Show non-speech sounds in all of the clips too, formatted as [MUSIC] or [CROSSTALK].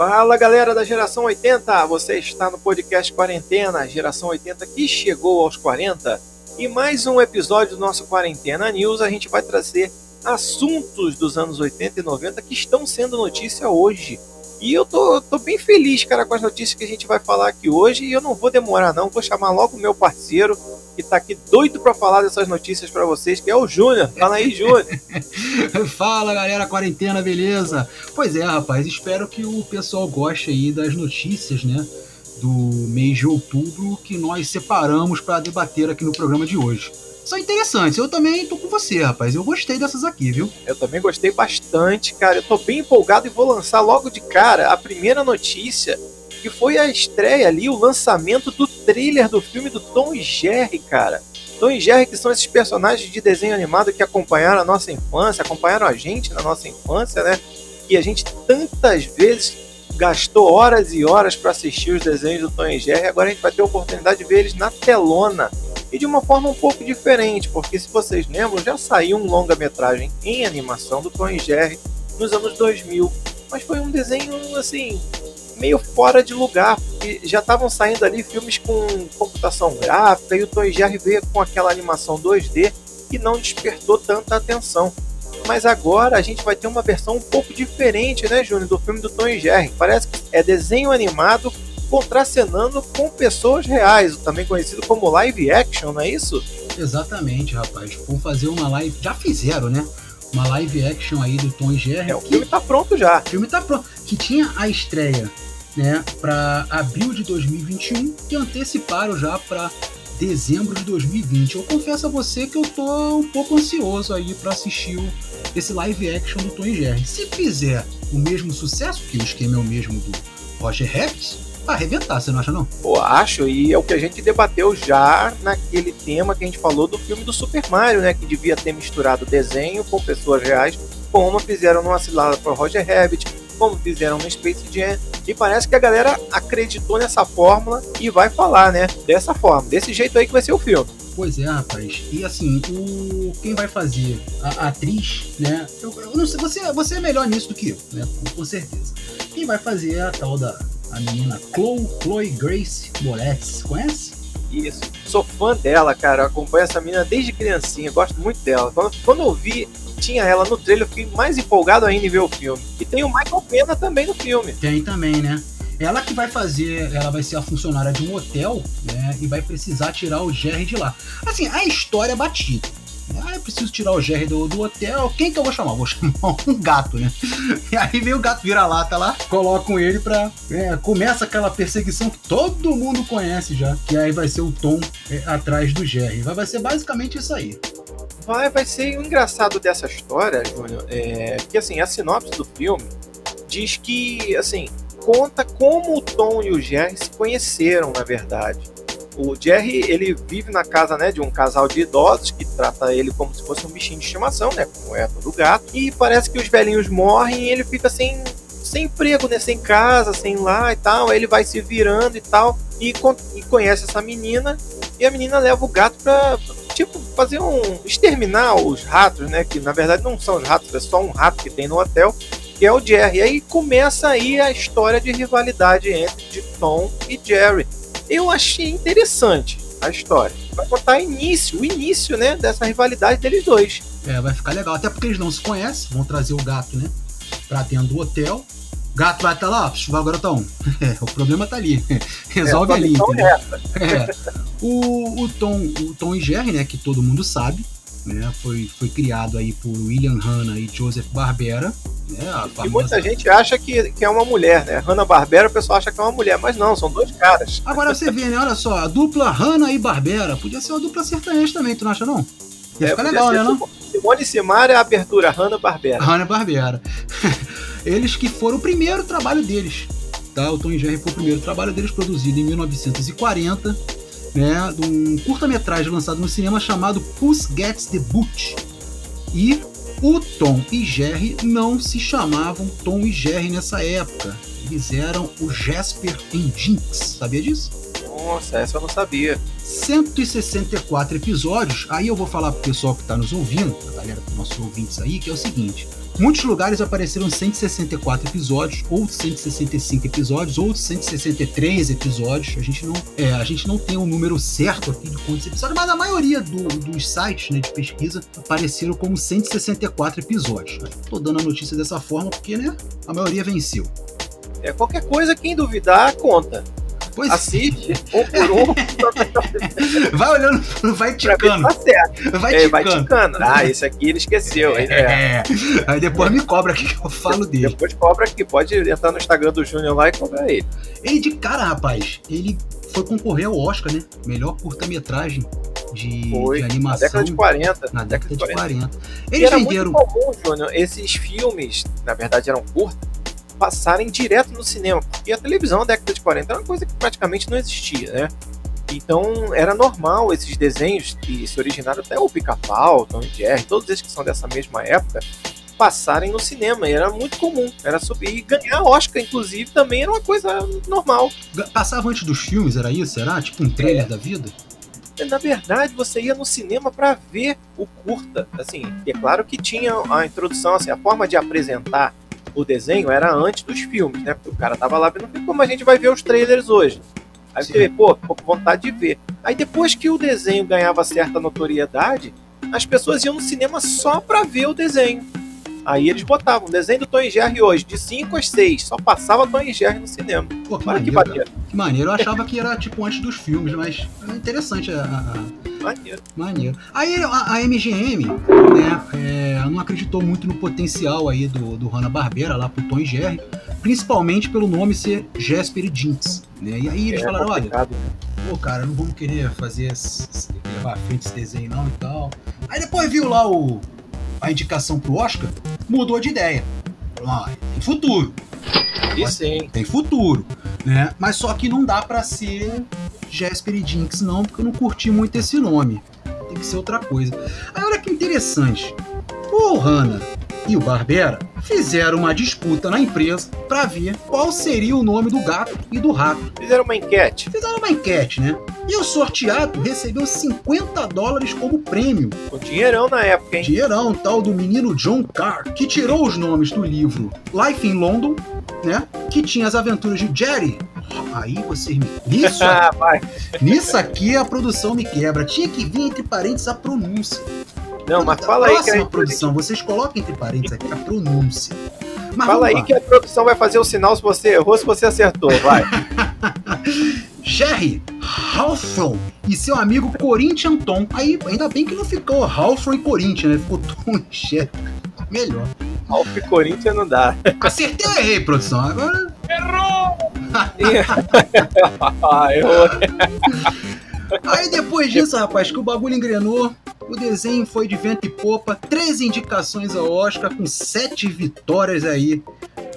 Fala galera da geração 80, você está no podcast Quarentena, geração 80 que chegou aos 40. E mais um episódio do nosso Quarentena News, a gente vai trazer assuntos dos anos 80 e 90 que estão sendo notícia hoje. E eu tô, tô bem feliz, cara, com as notícias que a gente vai falar aqui hoje. E eu não vou demorar, não. Vou chamar logo o meu parceiro, que tá aqui doido para falar dessas notícias para vocês, que é o Júnior. Fala aí, Júnior. [LAUGHS] Fala, galera, quarentena, beleza? Pois é, rapaz, espero que o pessoal goste aí das notícias, né? Do mês de outubro que nós separamos para debater aqui no programa de hoje são interessantes. Eu também tô com você, rapaz. Eu gostei dessas aqui, viu? Eu também gostei bastante, cara. Eu tô bem empolgado e vou lançar logo de cara a primeira notícia, que foi a estreia ali, o lançamento do trailer do filme do Tom e Jerry, cara. Tom e Jerry, que são esses personagens de desenho animado que acompanharam a nossa infância, acompanharam a gente na nossa infância, né? E a gente tantas vezes gastou horas e horas para assistir os desenhos do Tom e Jerry. Agora a gente vai ter a oportunidade de ver eles na telona e de uma forma um pouco diferente, porque se vocês lembram, já saiu um longa-metragem em animação do Tom e Jerry nos anos 2000, mas foi um desenho assim meio fora de lugar, porque já estavam saindo ali filmes com computação gráfica e o Tom e Jerry veio com aquela animação 2D e não despertou tanta atenção. Mas agora a gente vai ter uma versão um pouco diferente, né, Júnior, do filme do Tom e Jerry. Parece que é desenho animado contracenando com pessoas reais, também conhecido como live action, não é isso? Exatamente, rapaz. Vão fazer uma live. Já fizeram, né? Uma live action aí do Tom e Jerry. É, o filme tá pronto já. O filme tá pronto. Que tinha a estreia, né, para abril de 2021 e anteciparam já para dezembro de 2020. Eu confesso a você que eu tô um pouco ansioso aí para assistir o, esse live action do Tom e Jerry. Se fizer o mesmo sucesso, que o esquema é o mesmo do Roger Rabbit, arrebentar, você não acha não? Pô, acho, e é o que a gente debateu já naquele tema que a gente falou do filme do Super Mario, né? Que devia ter misturado desenho com pessoas reais, como fizeram no Acilada para Roger Rabbit, como fizeram no Space Jam. E parece que a galera acreditou nessa fórmula e vai falar, né? Dessa forma, desse jeito aí que vai ser o filme. Pois é, rapaz. E assim, o quem vai fazer a, a atriz, né? Eu, eu, não sei, você, você é melhor nisso do que eu, né? Com, com certeza. Quem vai fazer a tal da a menina Chloe, Chloe Grace Moretz. Conhece? Isso. Sou fã dela, cara. Eu acompanho essa menina desde criancinha. Gosto muito dela. Quando, quando eu vi tinha ela no trailer, eu fiquei mais empolgado ainda em ver o filme. E tem o Michael Pena também no filme. Tem também, né? Ela que vai fazer, ela vai ser a funcionária de um hotel, né? E vai precisar tirar o Jerry de lá. Assim, a história é batida. Ah, preciso tirar o Jerry do, do hotel. Quem que eu vou chamar? Vou chamar um gato, né? E aí vem o gato vira-lata lá, colocam ele pra. É, começa aquela perseguição que todo mundo conhece já. Que aí vai ser o Tom é, atrás do Jerry. Vai, vai ser basicamente isso aí. Vai, vai ser o engraçado dessa história, Júnior, é que assim, a sinopse do filme diz que, assim, conta como o Tom e o Jerry se conheceram, na verdade o Jerry, ele vive na casa, né, de um casal de idosos que trata ele como se fosse um bichinho de estimação, né, como é todo gato. E parece que os velhinhos morrem e ele fica sem, sem emprego, né, sem casa, sem lá e tal. Aí ele vai se virando e tal e, e conhece essa menina e a menina leva o gato pra, tipo, fazer um. exterminar os ratos, né? Que na verdade não são os ratos, é só um rato que tem no hotel, que é o Jerry. E aí começa aí a história de rivalidade entre Tom e Jerry eu achei interessante a história. Vai contar início, o início, né, dessa rivalidade deles dois. É, vai ficar legal, até porque eles não se conhecem, vão trazer o gato, né, pra dentro do hotel. O gato vai estar tá lá, tá um. [LAUGHS] É, o problema tá ali. [LAUGHS] Resolve é, ali, entendeu? [LAUGHS] É. O, o, Tom, o Tom e Jerry, né, que todo mundo sabe, né, foi, foi criado aí por William Hanna e Joseph Barbera, é, e muita gente acha que, que é uma mulher, né? Hanna-Barbera, o pessoal acha que é uma mulher, mas não, são dois caras. Agora você vê, né? Olha só, a dupla Hanna e Barbera. Podia ser uma dupla sertaneja também, tu não acha, não? Ia é, ficar legal, né? Não? Simone Simara é a abertura, Hanna-Barbera. Hanna-Barbera. [LAUGHS] Eles que foram o primeiro trabalho deles. Tá? O Tom Jerry foi o primeiro trabalho deles, produzido em 1940, né? De um curta-metragem lançado no cinema chamado Puss Gets the Boot. E o Tom e Jerry não se chamavam Tom e Jerry nessa época. Eles eram o Jasper e Jinx. Sabia disso? Nossa, essa eu não sabia. 164 episódios. Aí eu vou falar pro pessoal que tá nos ouvindo, a galera, pros nossos ouvintes aí, que é o seguinte: muitos lugares apareceram 164 episódios, ou 165 episódios, ou 163 episódios. A gente não, é, a gente não tem o um número certo aqui de quantos episódios, mas a maioria do, dos sites né, de pesquisa apareceram como 164 episódios. Tô dando a notícia dessa forma porque né, a maioria venceu. É, qualquer coisa, quem duvidar, conta. Pois Assiste um por um. vai olhando, vai ticando. Tá certo. Vai, é, vai ticando. Ah, esse aqui ele esqueceu. É. é. Aí depois me cobra aqui que eu falo dele. Depois cobra aqui. Pode entrar no Instagram do Júnior lá e cobrar ele. Ele de cara, rapaz, ele foi concorrer ao Oscar, né? Melhor curta-metragem de, de, animação. Na década de 40. Na década de 40. 40. Eles e era venderam. Muito comum, Júnior, esses filmes, na verdade, eram curtos passarem direto no cinema, porque a televisão na década de 40 era uma coisa que praticamente não existia, né? Então era normal esses desenhos que se originaram até o Pica-Pau, Tom e Jerry, todos esses que são dessa mesma época, passarem no cinema. E era muito comum. Era subir e ganhar Oscar, inclusive, também era uma coisa normal. Passava antes dos filmes, era isso? Era tipo um trailer é. da vida? Na verdade, você ia no cinema para ver o curta. Assim, é claro que tinha a introdução, assim, a forma de apresentar o desenho era antes dos filmes, né? Porque o cara tava lá vendo como a gente vai ver os trailers hoje. Aí Sim. você vê, pô, com vontade de ver. Aí depois que o desenho ganhava certa notoriedade, as pessoas iam no cinema só pra ver o desenho. Aí eles botavam desenho do Tom e Jerry hoje, de 5 às 6. Só passava Tom e Jerry no cinema. Pô, que maneiro, que maneiro. Que maneiro. Eu achava que era tipo antes dos filmes, mas é interessante a, a... Maneiro. Maneiro. Aí a, a MGM, né, é, não acreditou muito no potencial aí do, do Hanna-Barbera lá pro Tom e Jerry, principalmente pelo nome ser Jasper e Jinx. Né? E aí eles é, falaram, olha, pô, cara, não vamos querer fazer levar à frente esse desenho não e tal. Aí depois viu lá o a indicação pro Oscar, mudou de ideia. Ah, tem futuro. E sim. Tem futuro, né? Mas só que não dá para ser Jasper e Jinx não, porque eu não curti muito esse nome. Tem que ser outra coisa. Aí olha que interessante. O Hanna e o Barbera fizeram uma disputa na empresa para ver qual seria o nome do gato e do rato. Fizeram uma enquete. Fizeram uma enquete, né? E o sorteado recebeu 50 dólares como prêmio. Com dinheirão na época, hein? Dinheirão, tal do menino John Carr, que tirou os nomes do livro Life in London, né? Que tinha as aventuras de Jerry. Aí você me. Nisso, [LAUGHS] aqui, nisso aqui a produção me quebra. Tinha que vir entre parênteses a pronúncia. Não, mas fala aí que a produção, vocês coloquem entre parênteses aqui a pronúncia. Mas fala aí lá. que a produção vai fazer o sinal se você errou, se você acertou, vai. [LAUGHS] Jerry Halfron e seu amigo Corinthians Tom. Aí, ainda bem que não ficou Halfron e Corinthians, né? Ficou [LAUGHS] Tom e Jerry. Melhor. Half e Corinthians não dá. Acertei ou errei, produção? Agora. Errou! [LAUGHS] ah, errou. [LAUGHS] Aí depois disso, rapaz, que o bagulho engrenou, o desenho foi de vento e popa, três indicações ao Oscar, com sete vitórias aí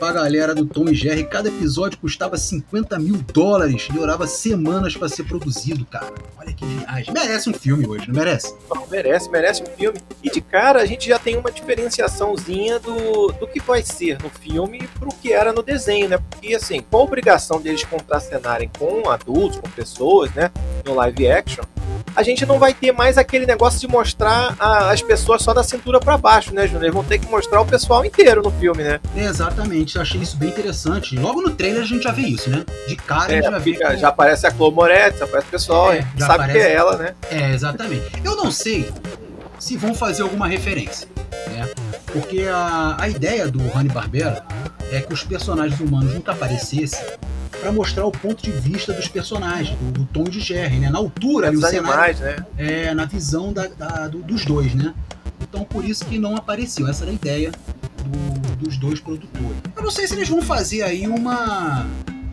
pra galera do Tom e Jerry. Cada episódio custava 50 mil dólares, demorava semanas para ser produzido, cara. Olha que viagem. Merece um filme hoje, não merece? Não, merece, merece um filme. E de cara, a gente já tem uma diferenciaçãozinha do, do que vai ser no filme pro que era no desenho, né? Porque, assim, com a obrigação deles contracenarem com adultos, com pessoas, né? No live action, a gente não vai ter mais aquele negócio de mostrar a, as pessoas só da cintura para baixo, né, Júnior? Eles vão ter que mostrar o pessoal inteiro no filme, né? Exatamente, eu achei isso bem interessante. Logo no trailer a gente já vê isso, né? De cara é, a gente já vê. Fica, Já aparece a Chloe Moretz, aparece o pessoal, é, sabe aparece... que é ela, né? É, exatamente. Eu não sei se vão fazer alguma referência, né? Porque a, a ideia do Hanna-Barbera é que os personagens humanos nunca aparecessem para mostrar o ponto de vista dos personagens, do, do Tom de Jerry, né? Na altura, ali, o animais, cenário, né? É, na visão da, da, do, dos dois, né? Então por isso que não apareceu. Essa era a ideia do, dos dois produtores. Eu não sei se eles vão fazer aí uma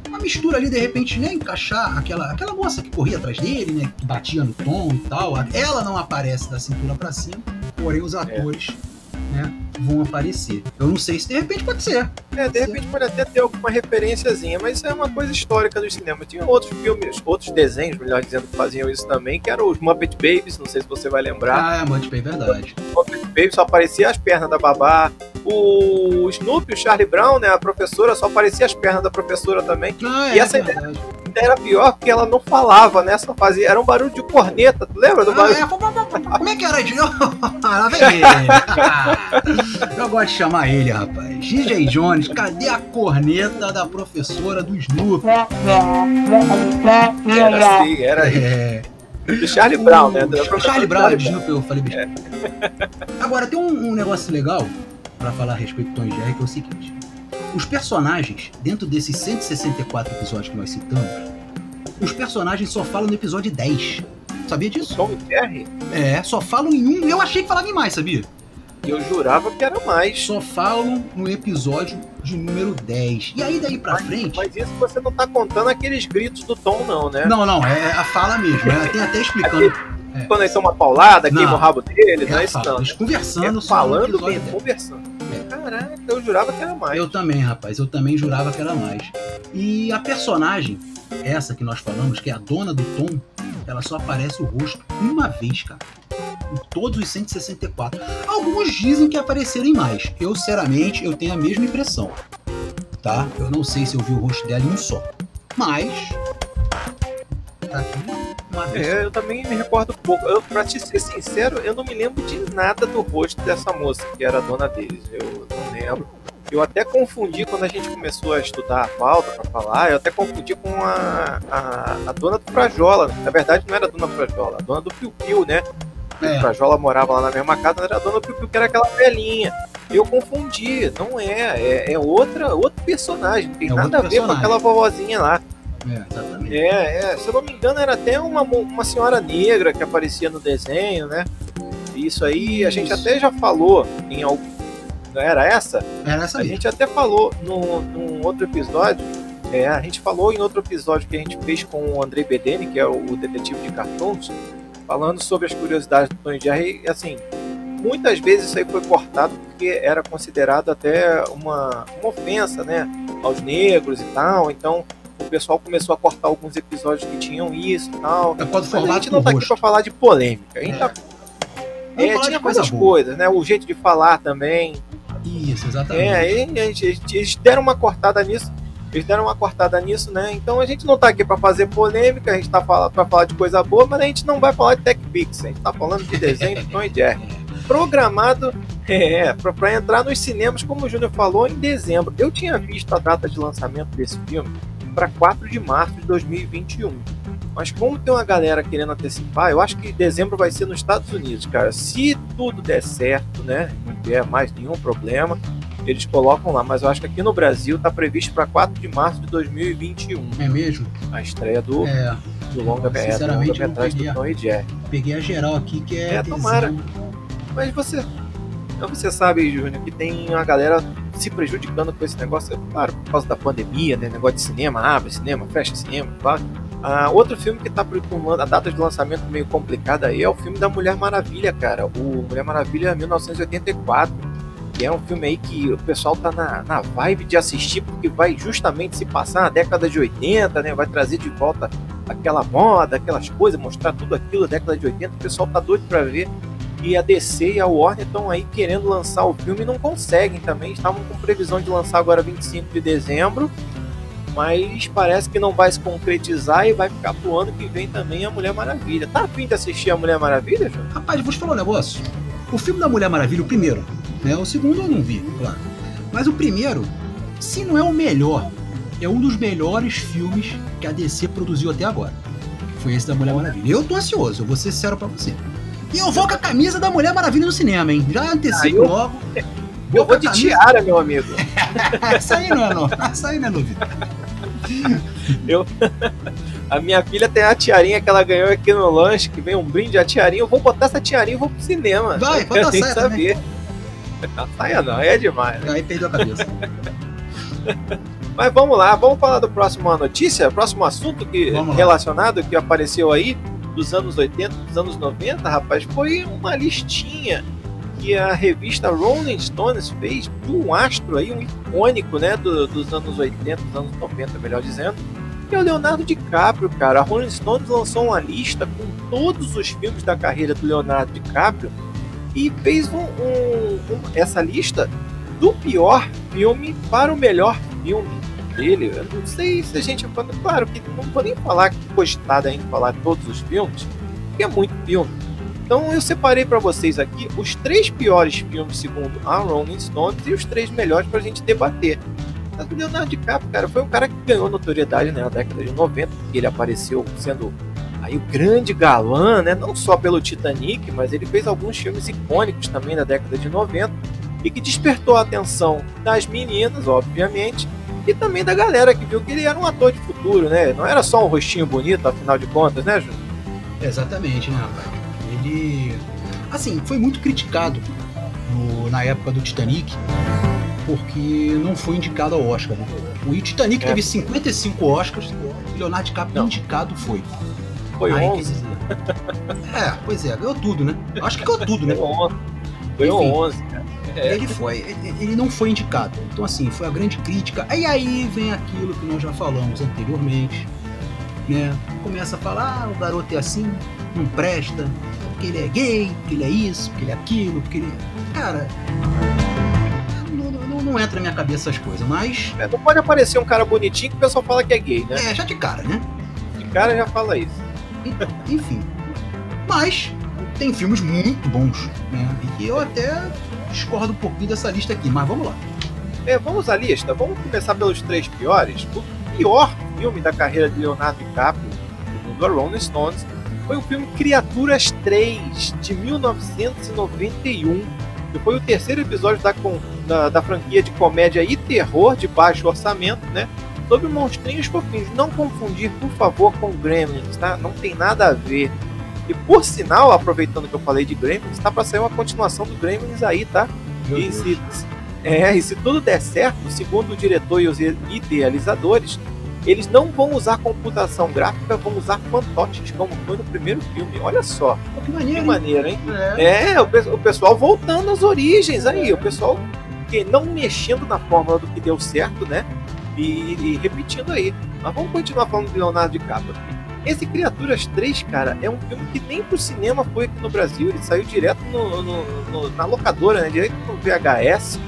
uma mistura ali, de repente, né, encaixar aquela, aquela moça que corria atrás dele, né, que batia no tom e tal. Ela não aparece da cintura para cima, porém os atores, é. Né, vão aparecer. Eu não sei se de repente pode ser. É, de repente pode até ter alguma referenciazinha, mas isso é uma coisa histórica do cinema. Tinha outros filmes, outros desenhos, melhor dizendo, que faziam isso também, que eram os Muppet Babies, não sei se você vai lembrar. Ah, é, Muppet Baby, verdade. Muppet Babies só aparecia as pernas da babá. O Snoopy, o Charlie Brown, né, a professora, só aparecia as pernas da professora também. Ah, E é, essa verdade. Ainda era pior porque ela não falava, né? Só fazia. Era um barulho de corneta, tu lembra do Ah, barulho? é, pô, pô, pô, pô, Como é que era de novo? [LAUGHS] Lá vem [LAUGHS] ele. Ah, Eu gosto de chamar ele, rapaz. DJ Jones, cadê a corneta da professora do Snoopy? Era assim, era É. do Charlie Brown, né? Da O professora Charlie Brown, Charlie eu falei besteira. Agora, tem um, um negócio legal pra falar a respeito do Tom e Jerry, que é o seguinte. Os personagens, dentro desses 164 episódios que nós citamos, os personagens só falam no episódio 10. Sabia disso? Tom e Jerry. É, só falam em um. Eu achei que falava em mais, sabia? Eu jurava que era mais. Só falam no episódio de número 10. E aí daí pra frente. Mas isso você não tá contando aqueles gritos do Tom, não, né? Não, não, é a fala mesmo. Ela tem até explicando. É. Quando ele toma uma paulada, Não. queima o rabo dele, É não é isso não. Eles conversando É falando 10. conversando. Eu jurava que era mais. Eu também, rapaz, eu também jurava que era mais. E a personagem, essa que nós falamos, que é a dona do Tom, ela só aparece o rosto uma vez, cara. Em todos os 164. Alguns dizem que apareceram mais. Eu, sinceramente, eu tenho a mesma impressão. Tá? Eu não sei se eu vi o rosto dela em um só. Mas. Tá aqui. É, eu também me recordo pouco. Eu, pra te ser sincero, eu não me lembro de nada do rosto dessa moça, que era a dona deles. Eu não lembro. Eu até confundi quando a gente começou a estudar a pauta pra falar, eu até confundi com a, a, a dona do Frajola. Na verdade, não era a dona do Frajola, a dona do Piu Piu, né? É. O Frajola morava lá na mesma casa, não era a dona do Piu Piu, que era aquela velhinha. Eu confundi, não é, é, é outra, outro personagem, não tem É nada a ver com personagem. aquela vovozinha lá. É, exatamente. É, é, se eu não me engano, era até uma, uma senhora negra que aparecia no desenho, né? Isso aí a gente Isso. até já falou em algum. Não era essa? Era essa A mesmo. gente até falou no, num outro episódio. É, a gente falou em outro episódio que a gente fez com o Andrei Bedeni, que é o, o detetive de cartoons, falando sobre as curiosidades do Tom e Jerry. Assim, muitas vezes isso aí foi cortado porque era considerado até uma, uma ofensa, né? Aos negros e tal. Então o pessoal começou a cortar alguns episódios que tinham isso e tal. É Mas a gente não tá aqui pra falar de polêmica. A gente É. tá- é, tinha de coisa várias boa. coisas, né? O jeito de falar também. Isso, exatamente. É, eles, eles deram uma cortada nisso. Eles deram uma cortada nisso, né? Então a gente não tá aqui pra fazer polêmica, a gente tá pra falar de coisa boa, mas a gente não vai falar de Tech Pix, a gente tá falando de desenho [LAUGHS] de Tom e Jerry. Programado é, pra, pra entrar nos cinemas, como o Júnior falou, em dezembro. Eu tinha visto a data de lançamento desse filme para 4 de março de 2021. Mas como tem uma galera querendo antecipar, eu acho que dezembro vai ser nos Estados Unidos, cara. Se tudo der certo, né? Não tiver mais nenhum problema, eles colocam lá. Mas eu acho que aqui no Brasil tá previsto para 4 de março de 2021 É mesmo? a estreia do, É, do longa é, do Sinceramente, eu não longa-metragem peguei do Tom e Jerry. peguei a geral aqui que é. É, tomara. Mas você. Você sabe, Júnior, que tem uma galera se prejudicando com esse negócio, claro, por causa da pandemia, né? Negócio de cinema, abre cinema, fecha cinema, claro. Ah, outro filme que tá com a data de lançamento meio complicada aí é o filme da Mulher Maravilha, cara. O Mulher Maravilha 1984. Que é um filme aí que o pessoal tá na, na vibe de assistir, porque vai justamente se passar na década de 80, né? Vai trazer de volta aquela moda, aquelas coisas, mostrar tudo aquilo da década de 80. O pessoal tá doido pra ver. E a DC e a Warner estão aí querendo lançar o filme e não conseguem também. Estavam com previsão de lançar agora 25 de dezembro, mas parece que não vai se concretizar e vai ficar pro ano que vem também a Mulher Maravilha. Tá afim de assistir a Mulher Maravilha, João? Rapaz, vou te falar um negócio. O filme da Mulher Maravilha, o primeiro, né? O segundo eu não vi, claro. Mas o primeiro, se não é o melhor, é um dos melhores filmes que a DC produziu até agora. Foi esse da Mulher Maravilha. Eu tô ansioso, eu vou ser sincero pra você. E eu vou com a camisa da Mulher Maravilha no cinema, hein? Já antecipo Ah, eu- logo. Eu [LAUGHS] vou de camisa- tiara, meu amigo. [LAUGHS] Essa aí não é novidade. Essa aí não é novidade. A minha filha tem a tiarinha que ela ganhou aqui no lanche, que vem um brinde a tiarinha. Eu vou botar essa tiarinha e vou pro cinema. Vai, [LAUGHS] bota a Tem que saia também. saber. A saia não, aí é demais. né? Aí perdeu a cabeça. Mas vamos lá, vamos falar do próximo notícia, próximo assunto que relacionado que apareceu aí dos anos 80, dos anos 90, rapaz, foi uma listinha que a revista Rolling Stones fez de um astro aí, um icônico, né, do, dos anos 80, dos anos 90, melhor dizendo, que é o Leonardo DiCaprio, cara. A Rolling Stones lançou uma lista com todos os filmes da carreira do Leonardo DiCaprio e fez um, um, um, essa lista do pior filme para o melhor filme dele. Eu não sei se a gente. Claro que não vou nem falar que gostar ainda falar todos os filmes, porque é muito filme. Então eu separei para vocês aqui os três piores filmes segundo a Rolling Stones e os três melhores para a gente debater. O Leonardo DiCaprio, cara, foi um cara que ganhou notoriedade né, na década de 90, porque ele apareceu sendo aí o grande galã, né, não só pelo Titanic, mas ele fez alguns filmes icônicos também na década de 90 e que despertou a atenção das meninas, obviamente, e também da galera que viu que ele era um ator de futuro, né? Não era só um rostinho bonito, afinal de contas, né, Júnior? Exatamente, né, rapaz? Ele. Assim, foi muito criticado no, na época do Titanic, porque não foi indicado ao Oscar. Né? O Titanic é. teve 55 Oscars, e Leonardo DiCaprio não. indicado foi. Foi Aí, 11. É, pois é, ganhou tudo, né? Acho que ganhou tudo, né? Ganhou 11, cara. É. Ele foi, ele não foi indicado. Então assim, foi a grande crítica. E aí vem aquilo que nós já falamos anteriormente, né? Começa a falar, ah, o garoto é assim, não presta, porque ele é gay, porque ele é isso, porque ele é aquilo, porque ele. Cara. Não, não, não entra na minha cabeça essas coisas, mas. É, não pode aparecer um cara bonitinho que o pessoal fala que é gay, né? É, já de cara, né? De cara já fala isso. Enfim. Mas tem filmes muito bons, né? E eu até discordo um pouquinho dessa lista aqui, mas vamos lá. É, vamos à lista. Vamos começar pelos três piores. O pior filme da carreira de Leonardo DiCaprio, do Rolling Stones, foi o filme Criaturas 3, de 1991, que foi o terceiro episódio da, da, da franquia de comédia e terror de baixo orçamento, né? Sobre monstrinhos fofinhos. Não confundir, por favor, com Gremlins, tá? Não tem nada a ver. E por sinal, aproveitando que eu falei de Gremlins, está para sair uma continuação do Gremlins aí, tá? e se, é, e se tudo der certo, segundo o diretor e os idealizadores, eles não vão usar computação gráfica, vão usar fantoches, como foi no primeiro filme. Olha só. Que maneiro, que maneiro hein? É, é o, o, pessoal voltando às origens aí. O pessoal que não mexendo na fórmula do que deu certo, né? E, e repetindo aí. Mas vamos continuar falando de Leonardo DiCaprio. Esse Criaturas 3, cara, é um filme que nem pro cinema foi aqui no Brasil. Ele saiu direto no, no, no, na locadora, né? Direto no VHS.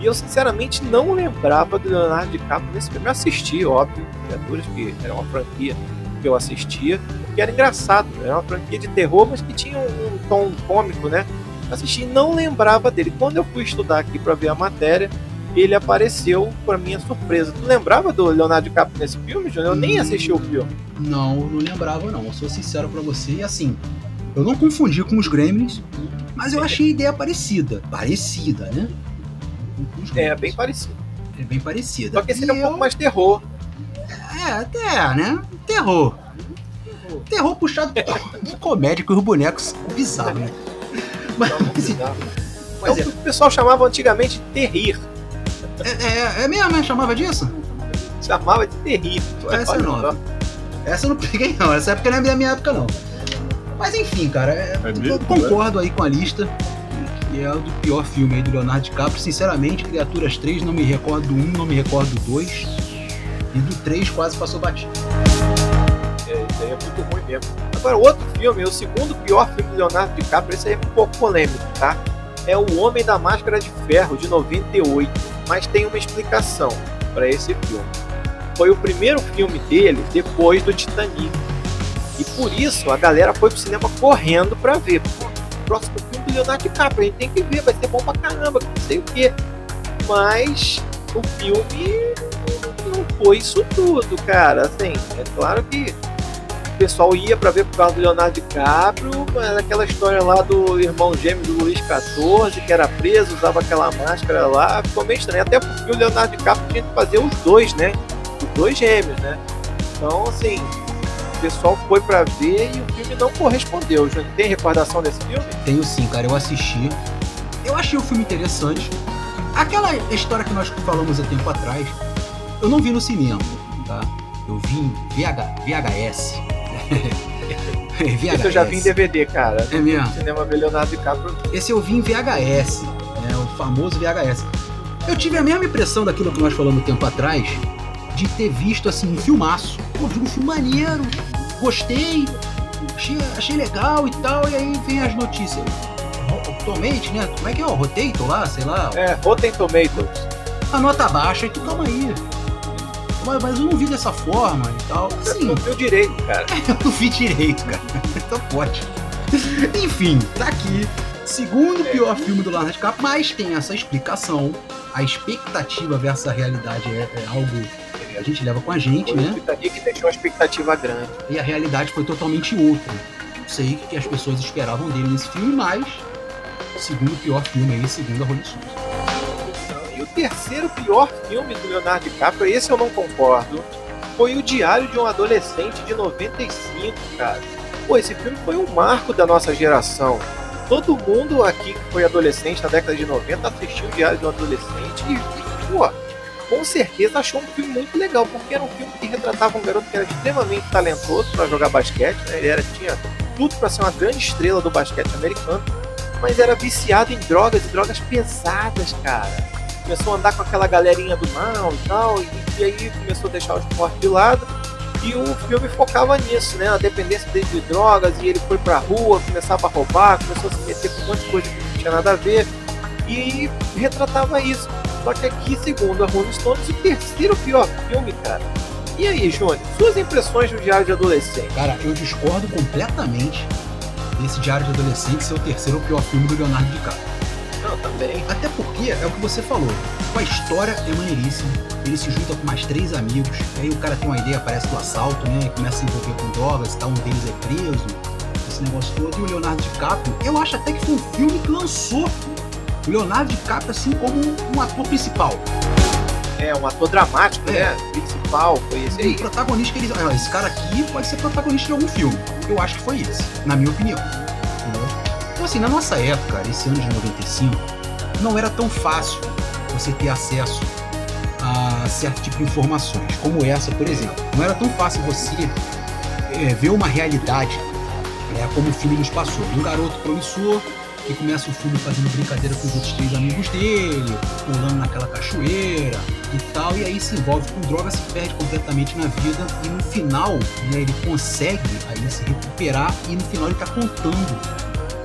E eu sinceramente não lembrava do Leonardo DiCaprio nesse filme. Eu assisti, óbvio, Criaturas, que era uma franquia que eu assistia, que era engraçado, era uma franquia de terror, mas que tinha um, um tom cômico, né? Assisti e não lembrava dele. Quando eu fui estudar aqui para ver a matéria, ele apareceu para minha surpresa. Tu lembrava do Leonardo DiCaprio nesse filme, Júnior? Eu nem hum, assisti o filme. Não, não lembrava não. Eu sou sincero para você. E assim, eu não confundi com os Gremlins, mas eu achei a ideia parecida. Parecida, né? É, bem parecido. É bem parecida. Só que esse é um eu... pouco mais terror. É, até, né? Terror. Terror puxado de comédia com os bonecos bizarros, né? Mas, Mas é o que o pessoal chamava antigamente de terrir. É, é, é mesmo, né? Chamava disso? Chamava de terrir. Essa é nova. Essa eu não peguei, não. Essa época não é da minha época, não. Mas enfim, cara, é, é mesmo, concordo aí com a lista que é o do pior filme aí do Leonardo DiCaprio. Sinceramente, Criaturas 3 não me recordo do 1, não me recordo do 2. E do 3 quase passou batido. É, isso aí é muito ruim mesmo. Agora, outro filme, o segundo pior filme do Leonardo DiCaprio, esse aí é um pouco polêmico, tá? É O Homem da Máscara de Ferro, de 98. Mas tem uma explicação para esse filme. Foi o primeiro filme dele depois do Titanic. E por isso a galera foi pro cinema correndo para ver. Pô, próximo filme do Leonardo DiCaprio. A gente tem que ver, vai ser bom pra caramba, não sei o quê. Mas o filme não foi isso tudo, cara. Assim, é claro que pessoal ia para ver por causa do Leonardo DiCaprio, mas aquela história lá do irmão gêmeo do Luiz XIV, que era preso, usava aquela máscara lá, ficou meio estranho. Até porque o Leonardo DiCaprio tinha que fazer os dois, né? Os dois gêmeos, né? Então, assim, pessoal foi para ver e o filme não correspondeu. Já tem recordação desse filme? Tenho sim, cara. Eu assisti. Eu achei o filme interessante. Aquela história que nós falamos há tempo atrás, eu não vi no cinema, tá? Eu vi em VH, VHS. [LAUGHS] Esse eu já vi em DVD, cara. É mesmo? No cinema ver Leonardo DiCaprio. Esse eu vi em VHS, né, o famoso VHS. Eu tive a mesma impressão daquilo que nós falamos tempo atrás, de ter visto assim um filmaço. Pô, vi um filme maneiro, gostei, achei, achei legal e tal, e aí vem as notícias. Tomate, né? Como é que é? O Rotator lá, sei lá. É, Rotten Tomatoes. A nota baixa, e tu calma aí. Mas, mas eu não vi dessa forma e tal. Você Sim, não viu direito, cara. [LAUGHS] eu não vi direito, cara. [LAUGHS] Então pode. Enfim, tá aqui. Segundo pior filme do Leonardo DiCaprio, mas tem essa explicação. A expectativa versus a realidade é, é algo que a gente leva com a gente, né? que deixou uma expectativa grande. E a realidade foi totalmente outra. Não sei o que as pessoas esperavam dele nesse filme, mas segundo pior filme aí, segundo a Rolling Stones. Terceiro pior filme do Leonardo DiCaprio, esse eu não concordo, foi O Diário de um Adolescente de 95, cara. Pô, esse filme foi um marco da nossa geração. Todo mundo aqui que foi adolescente na década de 90 assistiu O Diário de um Adolescente e, e pô, com certeza achou um filme muito legal, porque era um filme que retratava um garoto que era extremamente talentoso para jogar basquete, né? ele era, tinha tudo para ser uma grande estrela do basquete americano, mas era viciado em drogas e drogas pesadas, cara começou a andar com aquela galerinha do mal e tal, e, e aí começou a deixar o esporte de lado. E o filme focava nisso, né? A dependência dele de drogas, e ele foi pra rua, começava a roubar, começou a se meter com um monte de coisa que não tinha nada a ver. E retratava isso. Só que aqui, segundo a Rolling Stones, o terceiro pior filme, cara. E aí, Júnior, suas impressões do Diário de Adolescente? Cara, eu discordo completamente desse Diário de Adolescente ser o terceiro pior filme do Leonardo DiCaprio. Não, também. Até porque é o que você falou. A história é maneiríssima. Ele se junta com mais três amigos. Aí o cara tem uma ideia, parece do assalto, né? Começa a se envolver com drogas e tal. Um deles é preso. Esse negócio todo. E o Leonardo DiCaprio, eu acho até que foi um filme que lançou o Leonardo DiCaprio assim como um ator principal. É, um ator dramático, É. né? Principal, foi esse aí. protagonista que eles. Ah, esse cara aqui pode ser protagonista de algum filme. Eu acho que foi esse, na minha opinião. Então, assim, na nossa época, esse ano de 95, não era tão fácil você ter acesso a certo tipo de informações, como essa, por exemplo. Não era tão fácil você é, ver uma realidade né, como o filme nos passou. Um garoto promissor que começa o filme fazendo brincadeira com os outros três amigos dele, pulando naquela cachoeira e tal, e aí se envolve com droga, se perde completamente na vida e no final né, ele consegue aí se recuperar e no final ele tá contando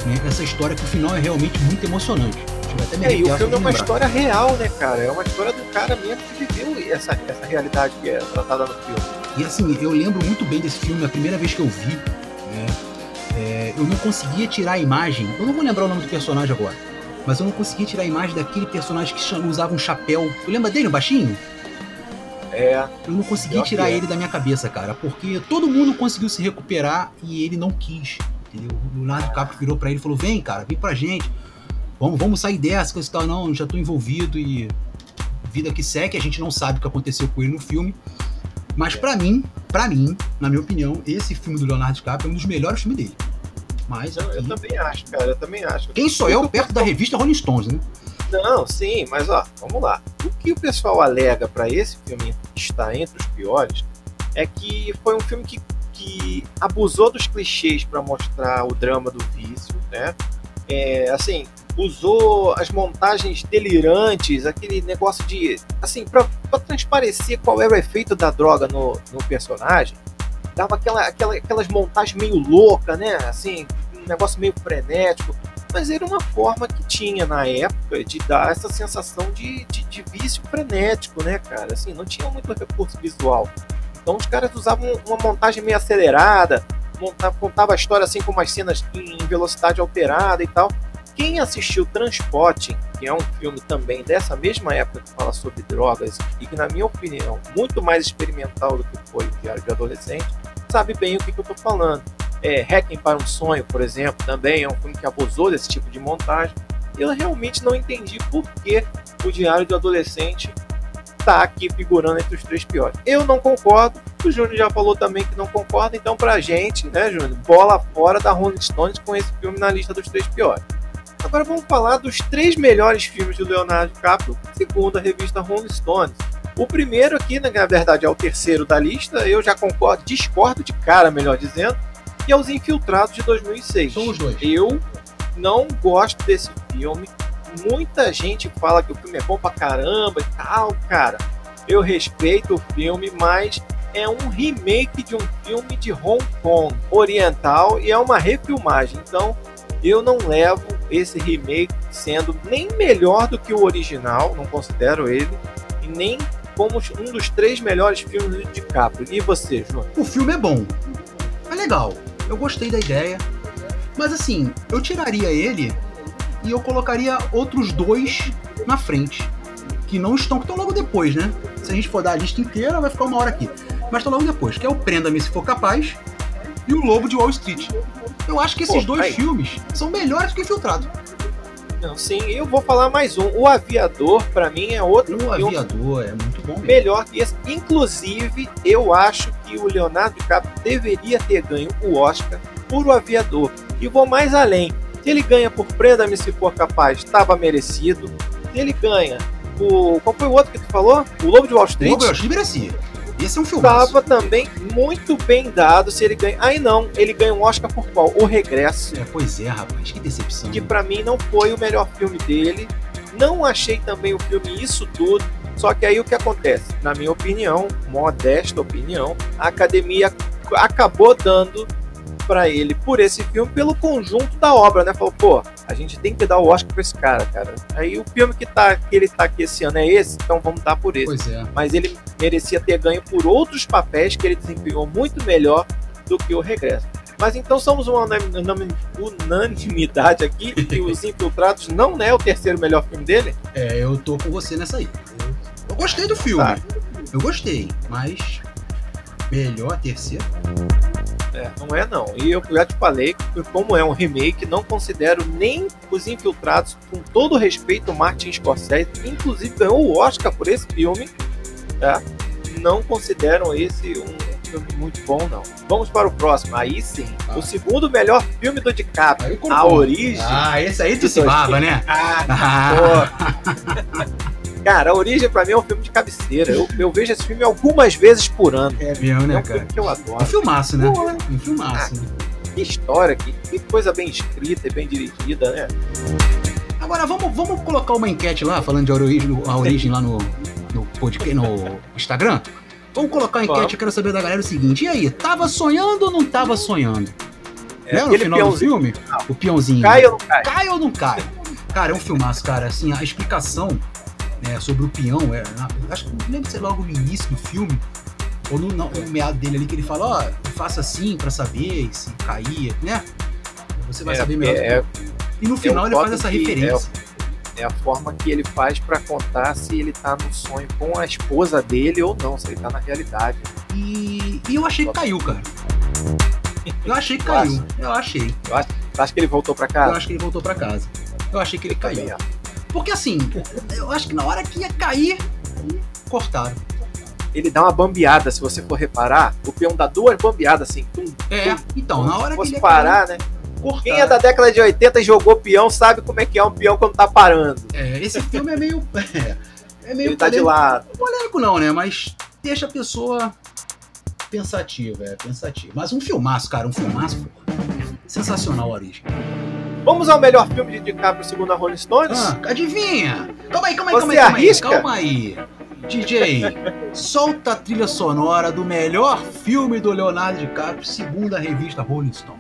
né, essa história que o final é realmente muito emocionante. É, e o filme é uma história real, né, cara? É uma história do cara mesmo que viveu essa, essa realidade que é tratada no filme. E assim, eu lembro muito bem desse filme, a primeira vez que eu vi, né? é, eu não conseguia tirar a imagem, eu não vou lembrar o nome do personagem agora, mas eu não conseguia tirar a imagem daquele personagem que usava um chapéu. Tu lembra dele, o baixinho? É, Eu não consegui Pior que tirar é. ele da minha cabeça, cara, porque todo mundo conseguiu se recuperar e ele não quis. Entendeu? O Leonardo DiCaprio virou pra ele e falou: Vem, cara, vem pra gente. Vamos, vamos sair dessa, coisa e tal. Não, já tô envolvido e vida que segue, a gente não sabe o que aconteceu com ele no filme. Mas pra mim, pra mim, na minha opinião, esse filme do Leonardo DiCaprio é um dos melhores filmes dele. Mas eu, eu aqui, também acho, cara, eu também acho. quem sou eu perto da revista Rolling Stones, né? Não, sim, mas ó, vamos lá. O que o pessoal alega pra esse filme estar entre os piores é que foi um filme que, que abusou dos clichês pra mostrar o drama do vício, né? É, assim, usou as montagens delirantes, aquele negócio de, assim, pra transparecer qual era o efeito da droga no, no personagem, dava aquela, aquela, aquelas montagens meio loucas, né? Assim, um negócio meio frenético mas era uma forma que tinha na época de dar essa sensação de, de, de vício frenético, né, cara? Assim, não tinha muito recurso visual. Então os caras usavam uma montagem meio acelerada, montava, contava a história assim com umas cenas em velocidade alterada e tal. Quem assistiu Transporting, que é um filme também dessa mesma época que fala sobre drogas e que, na minha opinião, muito mais experimental do que foi o Diário de Adolescente, sabe bem o que, que eu tô falando é, Hacking para um Sonho, por exemplo, também é um filme que abusou desse tipo de montagem. Eu realmente não entendi por que o Diário do Adolescente está aqui figurando entre os três piores. Eu não concordo, o Júnior já falou também que não concorda, então pra gente, né, Júnior, bola fora da Rolling Stones com esse filme na lista dos três piores. Agora vamos falar dos três melhores filmes do Leonardo DiCaprio, segundo a revista Rolling Stones. O primeiro aqui, na verdade, é o terceiro da lista, eu já concordo, discordo de cara, melhor dizendo, que é Os Infiltrados de 2006. São os dois. Eu não gosto desse filme. Muita gente fala que o filme é bom pra caramba e tal, cara. Eu respeito o filme, mas é um remake de um filme de Hong Kong oriental e é uma refilmagem. Então, eu não levo esse remake sendo nem melhor do que o original, não considero ele, e nem como um dos três melhores filmes do DiCaprio. E você, João? O filme é bom. É legal. Eu gostei da ideia. Mas assim, eu tiraria ele e eu colocaria outros dois na frente. Que não estão, que estão logo depois, né? Se a gente for dar a lista inteira, vai ficar uma hora aqui. Mas estão logo depois, que é o Prenda-me se for capaz e o Lobo de Wall Street. Eu acho que esses Pô, dois aí. filmes são melhores que Infiltrado. Não, sim, eu vou falar mais um. O Aviador, pra mim, é outro O filme Aviador é muito bom mesmo. melhor que esse. Inclusive, eu acho que o Leonardo DiCaprio deveria ter ganho o Oscar por O Aviador. E vou mais além. Se ele ganha por Prenda-me se for capaz, estava merecido. Se ele ganha por. Qual foi o outro que tu falou? O Lobo de Wall O Street. Lobo de Wall Street merecia. Esse é um filmaço. Estava também muito bem dado se ele ganha. Aí não, ele ganha um Oscar por qual? O Regresso. É, pois é, rapaz, que decepção. que pra mim não foi o melhor filme dele. Não achei também o filme isso tudo. Só que aí o que acontece? Na minha opinião, modesta opinião, a academia acabou dando pra ele por esse filme pelo conjunto da obra, né? Falou, pô, a gente tem que dar o Oscar pra esse cara, cara. Aí o filme que, tá, que ele tá aqui esse ano é esse, então vamos dar por esse. Pois é. Mas ele merecia ter ganho por outros papéis que ele desempenhou muito melhor do que o Regresso. Mas então somos uma unanimidade aqui que Os Infiltrados não é o terceiro melhor filme dele? É, eu tô com você nessa aí. Eu, eu gostei do filme. Tá. Eu gostei, mas. Melhor terceiro. É, não é não. E eu já te falei que como é um remake, não considero nem Os Infiltrados, com todo respeito Martin Scorsese, que inclusive ganhou o Oscar por esse filme, tá? Não consideram esse um filme muito bom, não. Vamos para o próximo. Aí sim, Ah. o segundo melhor filme do DiCaprio, A. Origem. Ah, esse aí tu se baba, né? [LAUGHS] Ah, Ah. [LAUGHS] Cara, A Origem pra mim é um filme de cabeceira. Eu, eu vejo esse filme algumas vezes por ano. é mesmo, É né, um cara? filme que eu Um adoro. filmaço, né? Porra. Um filmaço. né? Que história, que, que coisa bem escrita e bem dirigida, né? Agora vamos, vamos colocar uma enquete lá, falando de origem, a origem lá no, no podcast, no Instagram. Vamos colocar a enquete, Vamos. eu quero saber da galera o seguinte: e aí, tava sonhando ou não tava sonhando? É, Lembra no final do filme? O peãozinho. Cai ou não cai? Cai ou não cai? Cara, é um filmaço, cara. Assim, a explicação né, sobre o peão, é, na- acho que lembro ser logo no início do filme, ou no, não, no meado dele ali, que ele fala, ó, faça assim pra saber se cair, né? Você vai É, saber melhor. é, eu. e no final o ele faz essa que- referência. É a forma que ele faz pra contar se ele tá no sonho com a esposa dele ou não, se ele tá na realidade. E, e eu achei que caiu, cara. Eu achei que caiu. Eu achei. Tu acha que ele voltou Eu casa? acho que ele voltou pra casa. Eu achei que ele caiu. Também acho. Porque assim, eu acho que na hora que ia cair, cortaram. Ele dá uma bambeada, se você for reparar. O peão dá duas bambeadas assim. Tum, É, então, na hora se que ele ia parar, né? cair, cortaram. Quem é da década de 80 e jogou peão sabe como é que é um peão quando tá parando. É, esse filme é meio. [LAUGHS] É, é meio Ele tá de lado. polêmico, não, né? Mas deixa a pessoa pensativa, é, pensativa. Mas um filmaço, cara, um filmaço. Sensacional a origem. Vamos ao melhor filme de DiCaprio segundo a Rolling Stones? Ah, adivinha? Calma aí, calma aí, calma aí, calma aí. Calma aí. DJ, solta a trilha sonora do melhor filme do Leonardo DiCaprio, segundo a revista Rolling Stone.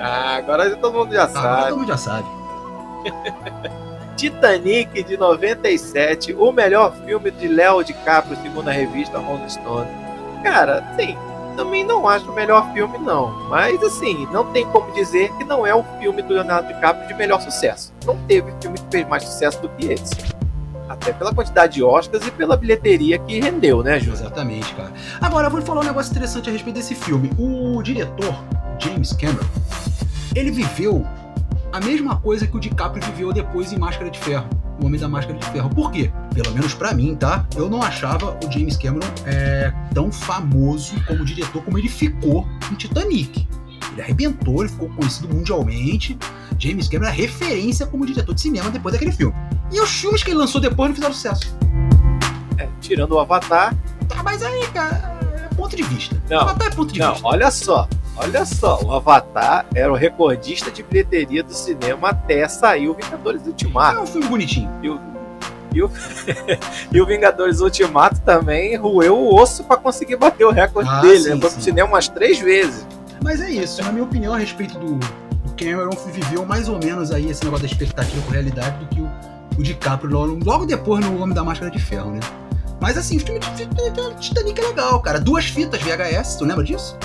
Ah, agora todo mundo já Tá, agora sabe. todo mundo já sabe. [LAUGHS] Titanic de 97, o melhor filme de Léo DiCaprio, segundo a revista Rolling Stone. Cara, sim, também não acho o melhor filme, não. Mas, assim, não tem como dizer que não é o filme do Leonardo DiCaprio de melhor sucesso. Não teve filme que fez mais sucesso do que esse. Até pela quantidade de Oscars e pela bilheteria que rendeu, né, José? Exatamente, cara. Agora, eu vou falar um negócio interessante a respeito desse filme. O diretor, James Cameron, ele viveu a mesma coisa que o DiCaprio viveu depois em Máscara de Ferro. O Homem da Máscara de Ferro. Por quê? Pelo menos pra mim, tá? Eu não achava o James Cameron é, tão famoso como diretor como ele ficou em Titanic. Ele arrebentou, ele ficou conhecido mundialmente. James Cameron é referência como diretor de cinema depois daquele filme. E os filmes que ele lançou depois não fizeram sucesso. É, tirando o Avatar, Tá, mas aí, cara, ponto de vista. Não, Avatar é ponto de Não, vista. olha só. Olha só, o Avatar era o recordista de bilheteria do cinema até sair o Vingadores É Ultimato. um filme bonitinho. E o, e o, [LAUGHS] e o Vingadores Ultimato também roeu o osso pra conseguir bater o recorde Ah, dele. sim, né? Foi pro cinema umas três vezes. Mas é isso, na minha opinião, a respeito do, do Cameron, viveu mais ou menos aí esse negócio da expectativa com realidade do que o, o DiCaprio logo, logo depois no Homem da Máscara de Ferro, né? Mas assim, o filme de Titanic é legal, cara. Duas fitas VHS, tu lembra disso?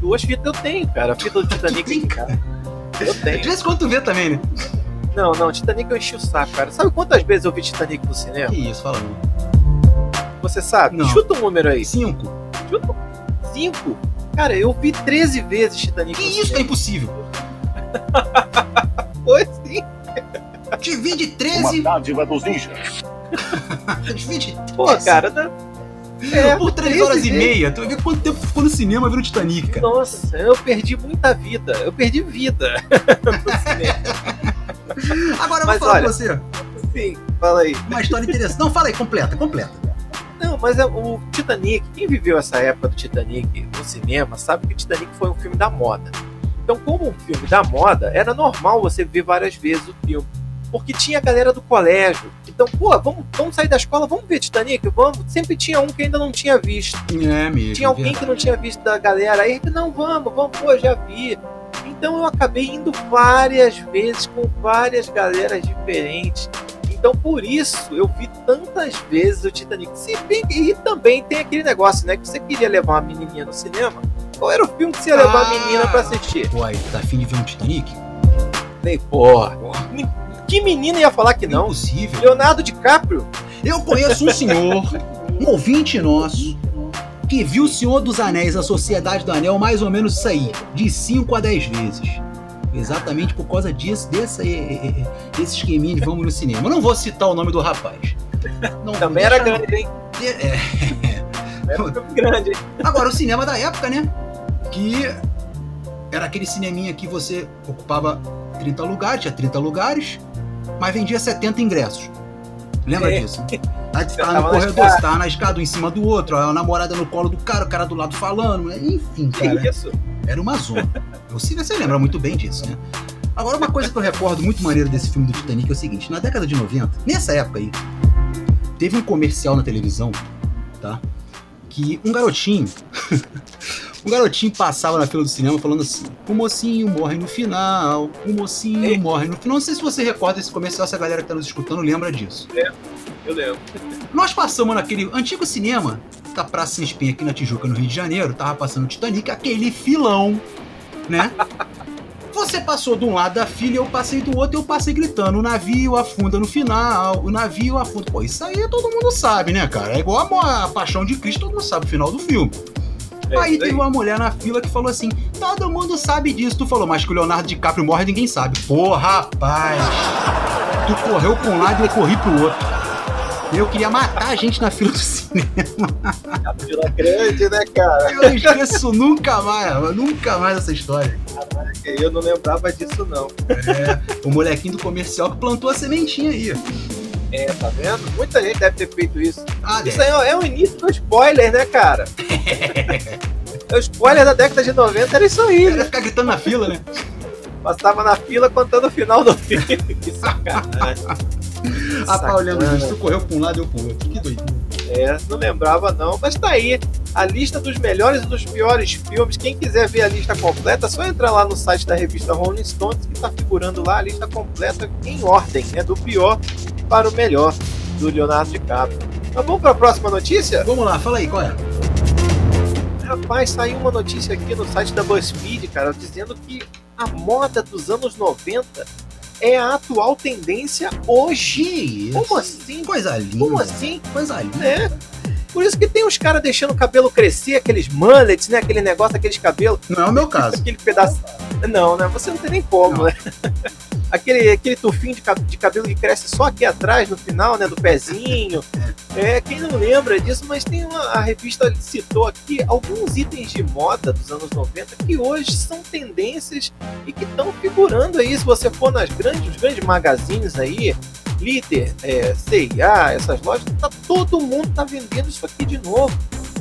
Duas fitas eu tenho, cara. A fita do [LAUGHS] Titanic Tem, cara. eu De tenho. vez em quando tu vê também, né? Não, não, Titanic eu enchi o saco, cara. Sabe quantas vezes eu vi Titanic no cinema? Que isso, fala não. Você sabe? Não. Chuta um número aí. Cinco. Chuta. Cinco. Cara, eu vi 13 vezes Titanic Que no isso, é cinema. impossível. [LAUGHS] Foi sim. Divide Uma 13, dádiva dos ninjas. [LAUGHS] divide Pô, 13. cara, dá... É, por 3 13 horas e meia. Tu vai ver quanto tempo ficou no cinema vendo Titanic, cara. Nossa, eu perdi muita vida. Eu perdi vida [LAUGHS] no cinema. Agora eu vou falar olha- pra você Sim, fala aí. uma história interessante. Não, fala aí, completa, completa. Não, mas é, o Titanic, quem viveu essa época do Titanic no cinema, sabe que o Titanic foi um filme da moda. Então, como um filme da moda, era normal você ver várias vezes o filme. Porque tinha a galera do colégio. Então, pô, vamos, vamos sair da escola, vamos ver Titanic? Vamos. Sempre tinha um que ainda não tinha visto. É mesmo. Tinha alguém que não tinha visto da galera. Aí, não, vamos, vamos, pô, já vi. Então eu acabei indo várias vezes com várias galeras diferentes. Então por isso eu vi tantas vezes o Titanic. Bem e também tem aquele negócio, né? Que você queria levar uma menininha no cinema. Qual era o filme que você ia levar a Ah. menina pra assistir? Pô, aí, tá afim de ver um Titanic? Falei, porra. Que menina ia falar que não? Impossível. Leonardo DiCaprio? Eu conheço um senhor, um ouvinte nosso, que viu o Senhor dos Anéis, a Sociedade do Anel, mais ou menos isso aí, de 5 a 10 vezes. Exatamente por causa disso, desse, eh, eh, desse esqueminha de vamos no cinema. Eu não vou citar o nome do rapaz. Não, Também era deixa- grande, hein? É, Era um filme grande, hein? Agora, o cinema da época, né? Que era aquele cineminha que você ocupava 30 lugares, tinha 30 lugares, mas vendia 70 ingressos. Lembra É. disso? Aí tu tava no corredor, você tava na escada, um em cima do outro, a namorada no colo do cara, o cara do lado falando, né? enfim, Que cara, isso? era uma zona. Você, você lembra muito bem disso, né? Agora, uma coisa que eu recordo muito maneiro desse filme do Titanic é o seguinte: na década de 90, nessa época aí, teve um comercial na televisão, tá? Que um garotinho. [LAUGHS] um garotinho passava na fila do cinema falando assim: o mocinho morre no final, o mocinho Ei. morre no final. Não sei se você recorda esse comercial, se a galera que tá nos escutando lembra disso. Eu lembro. Nós passamos naquele antigo cinema da Praça Sem Espinha aqui na Tijuca, no Rio de Janeiro, tava passando o Titanic, aquele filão, né? [LAUGHS] Você passou de um lado da fila, eu passei do outro, eu passei gritando: o navio afunda no final, o navio afunda. Pô, isso aí todo mundo sabe, né, cara? É igual a, a Paixão de Cristo, todo mundo sabe o final do filme. É aí teve uma mulher na fila que falou assim: todo mundo sabe disso. Tu falou, mas que o Leonardo DiCaprio morre, ninguém sabe. Pô, rapaz, tu correu pra um lado e eu corri pro outro. Eu queria matar a gente na fila do cinema. A fila grande, né, cara? Eu não esqueço nunca mais, nunca mais essa história. Eu não lembrava disso, não. É, o molequinho do comercial que plantou a sementinha aí. É, tá vendo? Muita gente deve ter feito isso. Ah, Isso deve. aí é o início do spoiler, né, cara? [LAUGHS] o spoiler da década de 90 era isso aí, ia né? ficar gritando na fila, né? Passava na fila contando o final do filme. [LAUGHS] Que sacanagem. Sacana. disso. Tu correu pra um lado e eu pro outro. Que doido. É, não lembrava não, mas tá aí. A lista dos melhores e dos piores filmes. Quem quiser ver a lista completa, é só entrar lá no site da revista Rolling Stones, que tá figurando lá a lista completa em ordem, né? Do pior para o melhor do Leonardo DiCaprio. Mas vamos para a próxima notícia? Vamos lá, fala aí, qual é? Rapaz, saiu uma notícia aqui no site da BuzzFeed, cara, dizendo que a moda dos anos 90 é a atual tendência hoje. Isso? Como assim? Coisa linda. Como assim? Coisa linda. É. Por isso que tem os caras deixando o cabelo crescer, aqueles mullets, né? Aquele negócio, aqueles cabelos, Não é o meu [LAUGHS] caso. aquele pedaço. Não, né? Você não tem nem como, Não. né? [LAUGHS] Aquele, aquele tufinho de, de cabelo que cresce só aqui atrás, no final, né? Do pezinho. [LAUGHS] É, quem não lembra disso, mas tem uma. A revista citou aqui alguns itens de moda dos anos 90 que hoje são tendências e que estão figurando aí. Se você for nas grandes, nos grandes magazines aí, líder, é, CIA, essas lojas, tá, todo mundo tá vendendo isso aqui de novo.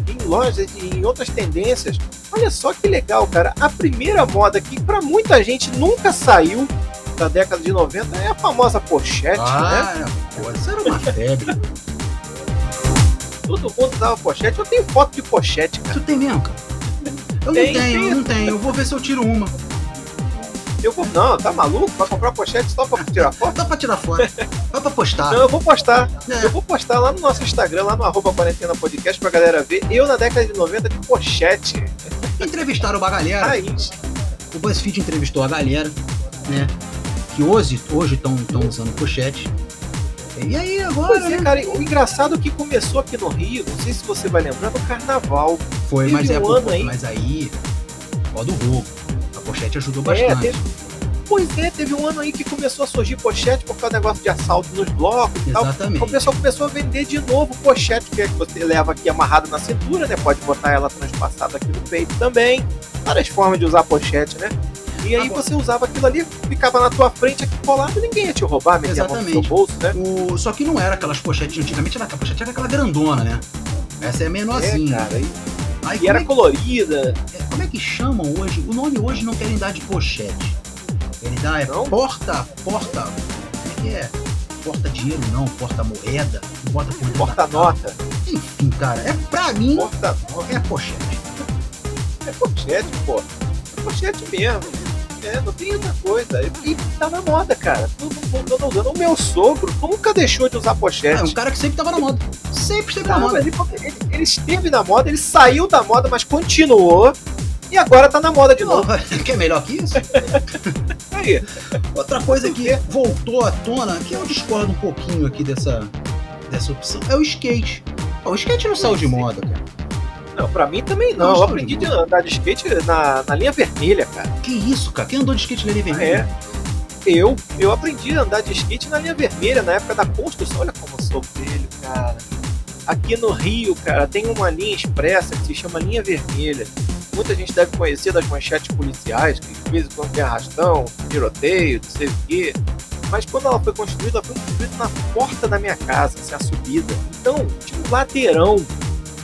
Em lojas e em outras tendências. Olha só que legal, cara. A primeira moda que para muita gente nunca saiu da década de 90 é a famosa pochete, Ah, né? é, pô, isso era uma febre. Todo mundo usava pochete. Eu tenho foto de pochete, cara. Tu tem mesmo, cara? Eu Tem, não tenho, tem. eu não tenho. Eu vou ver se eu tiro uma. Eu vou, não, tá maluco? Vai comprar pochete só pra tirar foto? Dá pra tirar foto. Dá pra postar. Não, eu vou postar. É. Eu vou postar lá no nosso Instagram, lá no arroba quarentena podcast pra galera ver. Eu na década de 90 de pochete. Entrevistaram uma galera. Raiz. O BuzzFeed entrevistou a galera, né? Que hoje hoje estão usando pochete. E aí agora, Pois é, né? cara, o engraçado é que começou aqui no Rio, não sei se você vai lembrar, no carnaval. Foi, teve mas é um por- ano aí- mas aí, ó do roubo. A pochete ajudou É, bastante. teve- Pois é, teve um ano aí que começou a surgir pochete por causa do negócio de assalto nos blocos e tal. Exatamente. O pessoal começou a vender de novo pochete, que é que você leva aqui amarrado na cintura, né? Pode botar ela transpassada aqui no peito também. Várias formas de usar pochete, né? E aí Agora- você usava aquilo ali, ficava na tua frente aqui colado, ninguém ia te roubar, meter a mão no seu Exatamente. bolso, né? O, só que não era aquelas pochetes antigamente, era aquela pochete era aquela grandona, né? Essa é menorzinha. É, cara. E, Aí, e era é, que- colorida. é, como é que chamam hoje? O nome hoje não querem dar de pochete. Ele dá é Não? porta, porta. Como é que é? Porta dinheiro não, porta moeda, bota por Porta-nota. calça. Enfim, cara, é pra mim Porta-nota. é pochete. É pochete, pô. É pochete mesmo. É, não tem outra coisa. E tá na moda, cara. Todo mundo usando. O meu sogro nunca deixou de usar É pochete. um cara que sempre tava na moda. Sempre esteve na moda. ele, ele, ele esteve na moda, ele saiu da moda, mas continuou. E agora tá na moda de novo. [LAUGHS] Porra, Quer melhor que isso? [LAUGHS] Aí, Outra coisa que voltou à tona, que eu discordo um pouquinho aqui dessa, dessa opção, é o skate. O skate não saiu de moda, cara. Não, pra mim também não. Não, Eu aprendi de andar de skate na, na linha vermelha, cara. Que isso, cara? Quem andou de skate na linha vermelha? É. Eu, eu aprendi a andar de skate na linha vermelha, na época da construção. Olha como eu sou velho, cara. Aqui no Rio, cara, tem uma linha expressa que se chama linha vermelha. Muita gente deve conhecer das manchetes policiais, que de vez em quando tem arrastão, tiroteio, não sei o quê. Mas quando ela foi construída, ela foi construída na porta da minha casa, assim, a subida. Então, tinha um lateirão.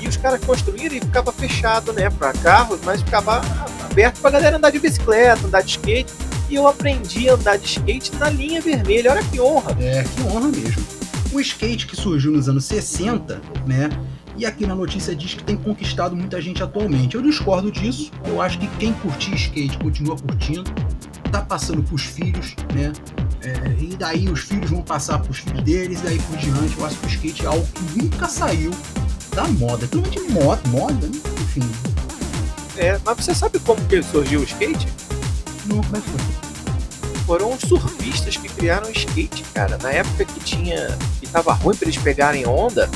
E os caras construíram e ficava fechado, né, para carros, mas ficava aberto pra galera andar de bicicleta, andar de skate. E eu aprendi a andar de skate na linha vermelha. Olha que honra. É, que honra mesmo. O skate que surgiu nos anos 60, né? E aqui na notícia diz que tem conquistado muita gente atualmente. Eu discordo disso. Eu acho que quem curtia skate continua curtindo. Tá passando pros filhos, né? É, e daí os filhos vão passar pros filhos deles, e daí por diante. Eu acho que o skate é algo que nunca saiu da moda. Pelo menos de moda, moda, enfim. É, mas você sabe como que surgiu o skate? Não, como é que foi? Foram os surfistas que criaram o skate, cara. Na época que tinha. que tava ruim pra eles pegarem onda,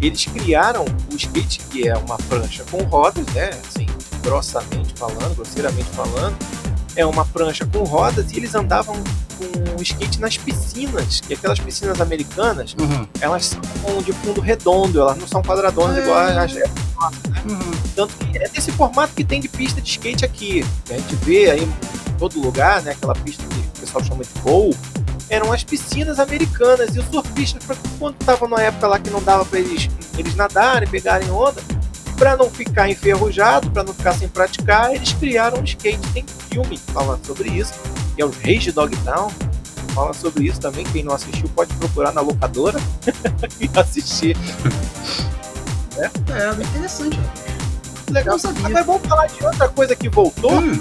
eles criaram o skate, que é uma prancha com rodas, né? Assim, grossamente falando, grosseiramente falando. É uma prancha com rodas e eles andavam com o skate nas piscinas, que aquelas piscinas americanas, Uhum. elas são de fundo redondo, elas não são quadradonas É. igual as, Uhum. tanto que é desse formato que tem de pista de skate aqui. Que a gente vê aí em todo lugar, né? Aquela pista que o pessoal chama de bowl. Eram as piscinas americanas. E os surfistas, quando estavam na época lá que não dava para eles, eles nadarem, pegarem onda, para não ficar enferrujado, para não ficar sem praticar, eles criaram um skate. Tem filme que fala sobre isso, que é Os Reis de Dogtown. Fala sobre isso também. Quem não assistiu pode procurar na locadora [LAUGHS] e assistir. É, bem interessante. Legal. Agora vamos falar de outra coisa que voltou. Hum,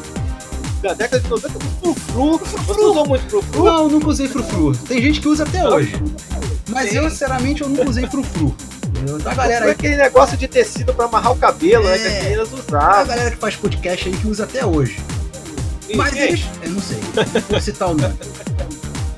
da década de 90 do frufru. Você usou muito frufru? não, nunca usei frufru. Tem gente que usa até hoje. Mas Tem. eu, sinceramente, eu nunca usei frufru. A Galera, galera é aí, aquele negócio de tecido pra amarrar o cabelo, né? Que É. as meninas a usavam. galera que faz podcast aí que usa até hoje. Mas Quem? eles. Eu não sei. Vou citar o nome. [LAUGHS]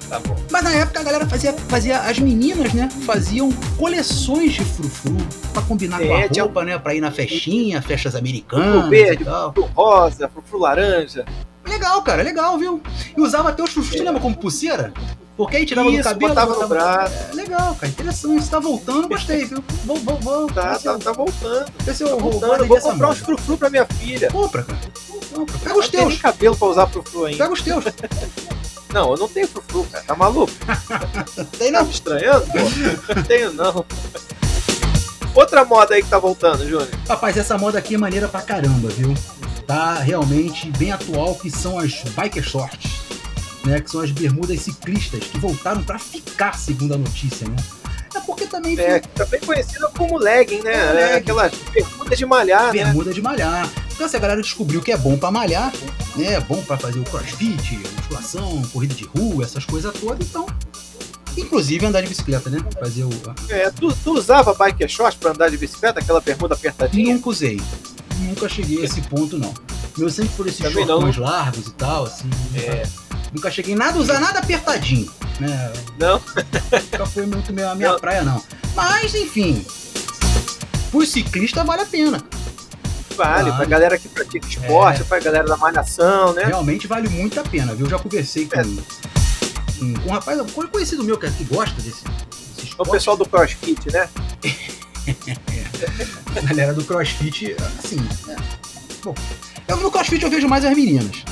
Tá bom. Mas na época a galera fazia, fazia. As meninas, né? Faziam coleções de frufru pra combinar com É, a tinha- roupa, né? Pra ir na festinha, festas Frufru americanas. verde, e tal. frufru rosa, frufru laranja. Legal, cara, legal, viu? E usava até os frufrus, tu lembra como pulseira? Porque aí tirava do Isso, cabelo. botava no braço. É, legal, cara, interessante. Você tá voltando, gostei, viu? Vou, vou, vou. Tá, tá, tá voltando. ver se eu Tá vou, voltando. Vou comprar uns frufru pra minha filha. Compra, cara. Compra. Pega Não os tem nem teus. cabelo pra usar frufru ainda. Pega os teus. [LAUGHS] Não, eu não tenho frufru, cara. Tá maluco? [LAUGHS] Tem Tá não. me estranhando, pô? Não tenho, não. Outra moda aí que tá voltando, Júnior. Rapaz, essa moda aqui é maneira pra caramba, viu? Tá realmente bem atual, que são as biker shorts, né? Que são as bermudas ciclistas, que voltaram pra ficar, segundo a notícia, né? É porque também... É, também conhecida como legging, né? É, legging. Aquelas bermudas de malhar, né? Bermuda de malhar. Então essa galera descobriu que é bom pra malhar, né? É bom pra fazer o crossfit, musculação, corrida de rua, essas coisas todas, então... Inclusive andar de bicicleta, né? Fazer o... É, tu, tu usava biker shorts pra andar de bicicleta, aquela bermuda apertadinha? Nunca usei. Nunca cheguei a esse ponto, não. Meu sempre por esses Também shortões largos e tal, assim. É. Nunca cheguei nada a usar nada apertadinho, né? Não? Nunca foi muito minha, a minha Não. praia, não. Mas, enfim. Por ciclista vale a pena. Vale, Vale. pra galera que pratica esporte, É. pra galera da malhação, né? Realmente vale muito a pena, viu? Eu já conversei com, É. com, com um rapaz, um conhecido meu que, que gosta desse, desse O esporte. pessoal do crossfit, né? [LAUGHS] [LAUGHS] A galera do crossfit, assim. é, Bom, eu, no crossfit eu vejo mais as meninas.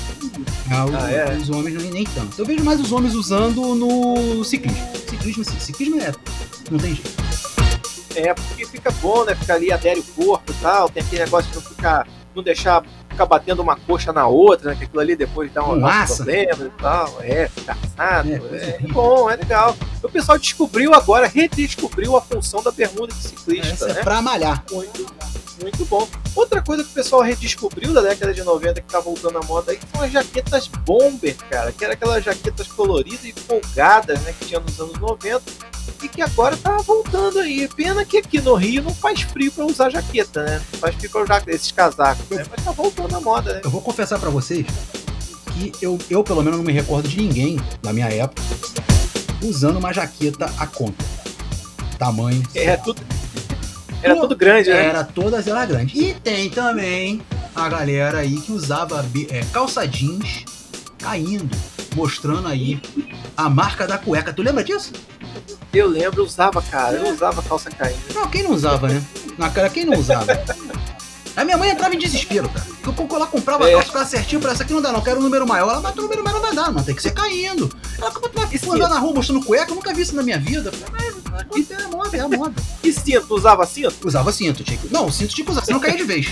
Ah, o- Ah, é? Os homens nem, nem tanto. Eu vejo mais os homens usando no ciclismo. Ciclismo, sim. Ciclismo é. Não tem jeito. É, porque fica bom, né? Ficar ali, adere o corpo e tal. Tem aquele negócio de não ficar. Não deixar ficar batendo uma coxa na outra, né? Que aquilo ali depois dá um problemas e tal. É, fica assado. É, É, é bom, é legal. O pessoal descobriu agora, redescobriu a função da bermuda de Essa ciclista, é né? pra malhar. Muito, muito bom. Outra coisa que o pessoal redescobriu da década de 90 que tá voltando à moda aí são as jaquetas bomber, cara. Que era aquelas jaquetas coloridas e folgadas, né? Que tinha nos anos 90 e que agora tá voltando aí. Pena que aqui no Rio não faz frio pra usar jaqueta, né? Não faz frio pra usar esses casacos, né? Mas tá voltando à moda, né? Eu vou confessar pra vocês que eu, eu, pelo menos, não me recordo de ninguém, na minha época, usando uma jaqueta a conta. Tamanho. É tudo. Era tudo grande, né? Era todas elas grandes. E tem também a galera aí que usava é, calça jeans caindo, mostrando aí a marca da cueca. Tu lembra disso? Eu lembro, eu usava, cara. Eu usava calça caindo. Não, quem não usava, né? Na cara, quem não usava? A minha mãe entrava em desespero, cara. Porque eu lá comprava É. a calça, ficava certinho, pra essa aqui não dá, não. Quero um número maior. Ela, mas o número maior não vai dar, não. Tem que ser caindo. Ela, como tu vai andar na rua mostrando cueca? Eu nunca vi isso na minha vida. Falei, é a moda, é a moda. E cinto? Usava cinto? Usava cinto, tinha que... Não, o cinto tinha que usar, senão caía de vez.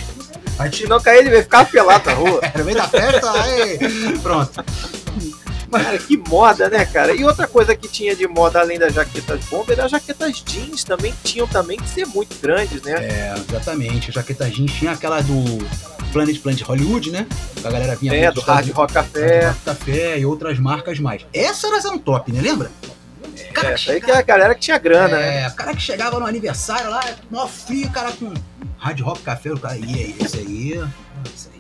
Aí Se não cair, ele vai ficar pelado na rua. [LAUGHS] Era meio da festa, aí... Pronto. Cara, que moda, né, cara? E outra coisa que tinha de moda além das jaquetas bomber, era as jaquetas jeans também tinham também que ser muito grandes, né? É, exatamente. A jaqueta jeans tinha aquela do Planet Planet Hollywood, né? Que a galera vinha É, do Hard Rock Café. Hard Rock Café e outras marcas mais. Essas eram top, né? Lembra? É, essa aí que é a galera que tinha grana, né? É, o cara que chegava no aniversário lá, mó frio, o cara com Hard Rock Café, o cara, e aí, esse aí, esse aí.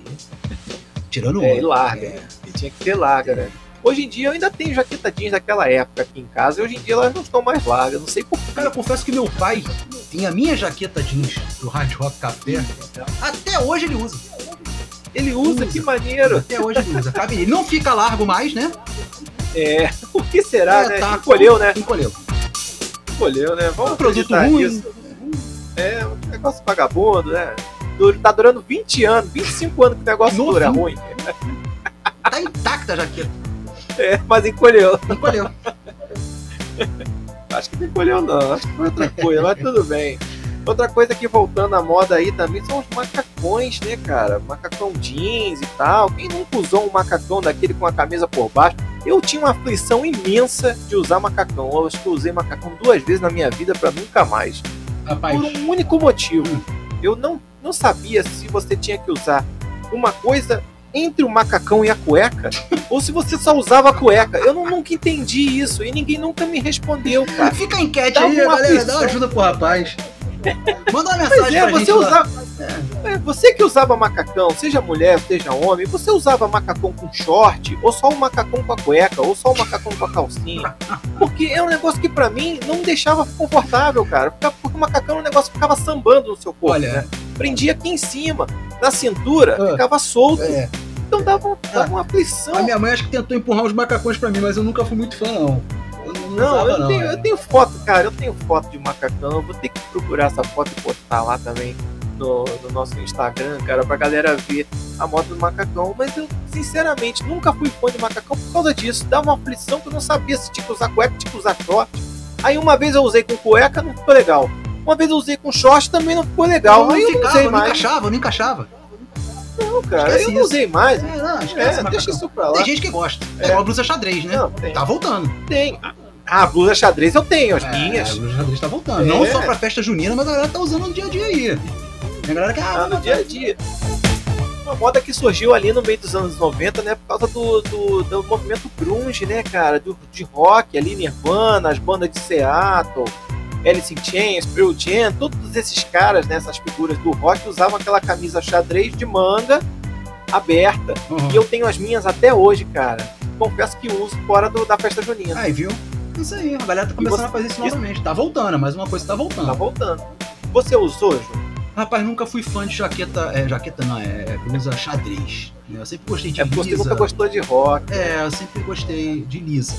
Tirando É, onda. e larga. É. Tinha que ter larga, né? Hoje em dia eu ainda tenho jaqueta jeans daquela época aqui em casa, e hoje em dia elas não estão mais largas, não sei por Cara, eu confesso que meu pai tinha a minha jaqueta jeans do Hard Rock Café. Até hoje ele usa. Ele usa, Usa. que maneiro. Até hoje ele usa. Cabe. Não fica largo mais, né? É, [LAUGHS] o que será, É, né? tá. Encolheu, né? Encolheu. Encolheu, né? Vamos Um produto ruim. nisso. É, um negócio vagabundo, né? Tá durando 20 anos, 25 anos que o negócio dura ruim. Tá intacta a jaqueta. É, mas encolheu. Encolheu. Acho que não encolheu não, acho que foi outra coisa, mas tudo bem. Outra coisa que voltando à moda aí também são os macacões, né, cara? Macacão jeans e tal. Quem nunca usou um macacão daquele com a camisa por baixo? Eu tinha uma aflição imensa de usar macacão. Eu acho que eu usei macacão duas vezes na minha vida pra nunca mais. Rapaz, Por um único motivo. Eu não, não sabia se você tinha que usar uma coisa entre o macacão e a cueca [LAUGHS] ou se você só usava a cueca. Eu não, nunca entendi isso e ninguém nunca me respondeu, cara. fica a enquete Dá aí, galera. Dá uma ajuda pro rapaz. Manda uma mensagem é, pra você usava. É, você que usava macacão, seja mulher, seja homem, você usava macacão com short, ou só o macacão com a cueca, ou só o macacão com a calcinha. Porque é um negócio que pra mim não me deixava confortável, cara. Porque o macacão é um negócio que ficava sambando no seu corpo, Olha. né? Prendia aqui em cima, na cintura, Ah. ficava solto. É, Então dava, dava uma aflição. a minha mãe acho que tentou empurrar uns macacões pra mim, mas eu nunca fui muito fã, não. Eu não, Não, usava, eu, não, tenho, é. eu tenho foto, cara. Eu tenho foto de macacão. Eu vou ter que procurar essa foto e postar lá também no, no nosso Instagram, cara, pra galera ver a moto do macacão. Mas eu, sinceramente, nunca fui fã de macacão por causa disso. Dava uma aflição que eu não sabia se tinha que usar cueca, tinha que usar short. Aí uma vez eu usei com cueca, não ficou legal. Uma vez eu usei com short também não ficou legal. não aí eu não usei não mais. encaixava, não encaixava. Não, cara, Esquece eu não isso. usei mais. É, não, esquece, É, deixa isso pra lá. Tem gente que gosta. É, É. igual a blusa xadrez, né? Não. Tá voltando. Tem. Ah, blusa xadrez eu tenho, as É, minhas. a blusa xadrez tá voltando. É. Não só pra festa junina, mas a galera tá usando no dia a dia aí. Tem a galera que, Ah, ah, no dia a dia. Uma moda que surgiu ali no meio dos anos 90, né? Por causa do, do, do movimento grunge, né, cara? Do, de rock ali, Nirvana, as bandas de Seattle, Alice in Chains, Pearl Jam, todos esses caras, né, essas figuras do rock usavam aquela camisa xadrez de manga aberta. uhum. E eu tenho as minhas até hoje, cara. Confesso que uso fora do- da festa junina. Aí, viu? Isso aí, a galera tá começando você- a fazer isso isso- novamente. Tá voltando, mais uma coisa tá voltando. Tá voltando. Você usou, Ju? Rapaz, nunca fui fã de jaqueta. É, jaqueta não, é, é blusa xadrez. né? Eu sempre gostei de É porque você lisa. nunca gostou de rock. É, eu sempre gostei de lisa.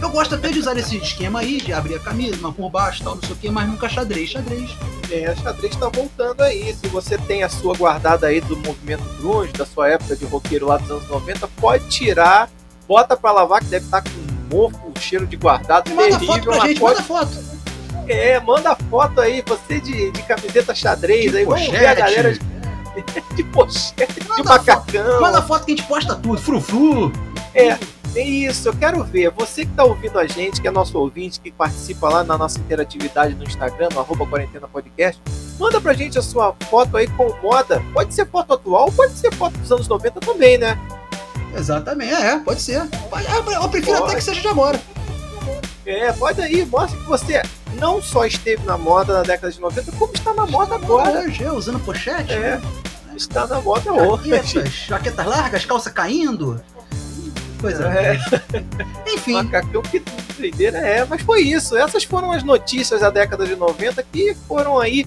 Eu gosto até de usar esse esquema aí, de abrir a camisa, por baixo tal, não sei o que, mas nunca xadrez, xadrez. É, a xadrez tá voltando aí. Se você tem a sua guardada aí do movimento grunge, da sua época de roqueiro lá dos anos 90, pode tirar, bota pra lavar, que deve estar com um mofo, um cheiro de guardado manda terrível. foto pra gente, pode... manda foto. É, manda foto aí, você de, de camiseta xadrez De aí, vamos ver a pochete. galera de, [LAUGHS] de pochete, de Manda macacão. Manda foto que a gente posta tudo, frufru. É isso, eu quero ver. Você que tá ouvindo a gente, que é nosso ouvinte, que participa lá na nossa interatividade no Instagram, no arroba quarentena podcast, manda pra gente a sua foto aí com moda. Pode ser foto atual, pode ser foto dos anos 90 também, né? Exatamente, é, pode ser. Eu eu prefiro Pode. até que seja de agora. É, pode aí, mostra que você não só esteve na moda na década de 90, como está na moda agora. Hoje, é, usando pochete. É, né? está na moda hoje. Jaquetas, jaquetas largas, calça caindo. Coisa. É. [LAUGHS] Enfim, Macacão, que doideira é. Mas foi isso. Essas foram as notícias da década de 90 que foram aí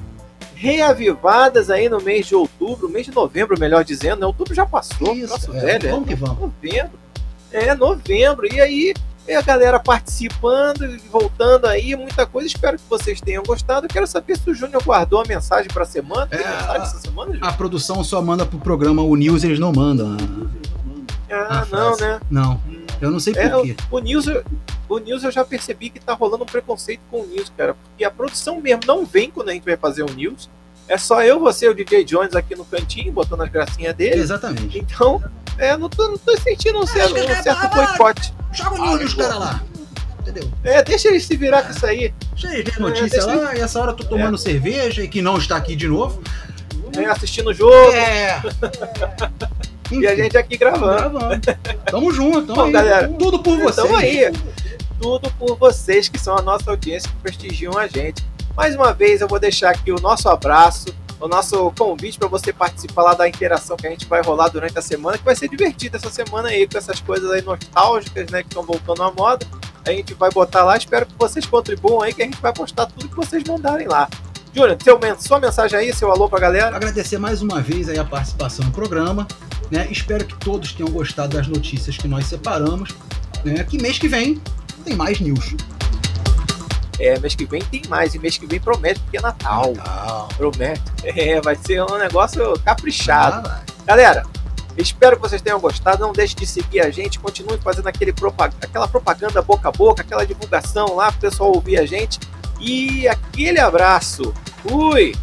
reavivadas aí no mês de outubro, mês de novembro, melhor dizendo, né? Outubro já passou, isso. é, velho, é vamos que vamos. novembro. É, novembro. E aí, é a galera participando e voltando aí, muita coisa. Espero que vocês tenham gostado. Eu quero saber se o Júnior guardou a mensagem pra semana. Tem É, mensagem a- essa semana, Júnior? A produção só manda pro programa o News, eles não mandam. Ah, a não, né? Não, eu não sei É, por quê. O News, o News eu já percebi que tá rolando um preconceito com o News, cara. Porque a produção mesmo não vem quando a gente vai fazer o News. É só eu, você e o DJ Jones aqui no cantinho, botando as gracinhas dele. Exatamente. Então, é, não tô, não tô sentindo um certo, acho que um certo é boicote. Joga o News nos caras lá. Entendeu? É, deixa eles se virar com isso aí. Deixa eles ver notícia deixa lá, e essa hora eu tô tomando cerveja e que não está aqui de novo. né, assistindo o jogo É. [LAUGHS] e a gente aqui gravando. gravando. [LAUGHS] Tamo junto, tamo Bom, aí. galera, Tudo por vocês. Então aí, tudo por vocês que são a nossa audiência que prestigiam a gente. Mais uma vez eu vou deixar aqui o nosso abraço, o nosso convite para você participar lá da interação que a gente vai rolar durante a semana, que vai ser divertida essa semana aí com essas coisas aí nostálgicas, né, que estão voltando à moda. A gente vai botar lá, espero que vocês contribuam aí que a gente vai postar tudo que vocês mandarem lá. Júnior, seu sua mensagem aí, seu alô pra galera. Agradecer mais uma vez aí a participação no programa. Né? Espero que todos tenham gostado das notícias que nós separamos. Né? Que mês que vem tem mais news. É, mês que vem tem mais, e mês que vem promete, porque é Natal. Promete. É, vai ser um negócio caprichado. Ah, Galera, espero que vocês tenham gostado. Não deixe de seguir a gente. Continue fazendo aquele propag- aquela propaganda boca a boca, aquela divulgação lá para o pessoal ouvir a gente. E aquele abraço. Fui!